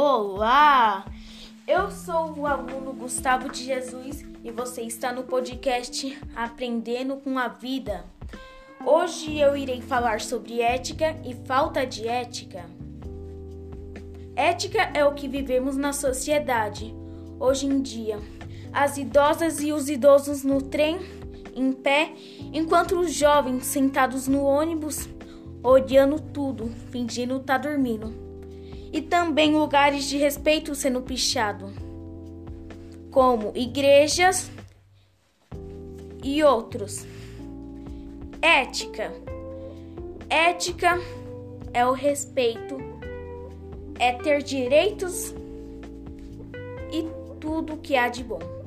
Olá! Eu sou o aluno Gustavo de Jesus e você está no podcast Aprendendo com a Vida. Hoje eu irei falar sobre ética e falta de ética. Ética é o que vivemos na sociedade hoje em dia. As idosas e os idosos no trem, em pé, enquanto os jovens sentados no ônibus, olhando tudo, fingindo estar tá dormindo e também lugares de respeito sendo pichado, como igrejas e outros. Ética. Ética é o respeito, é ter direitos e tudo que há de bom.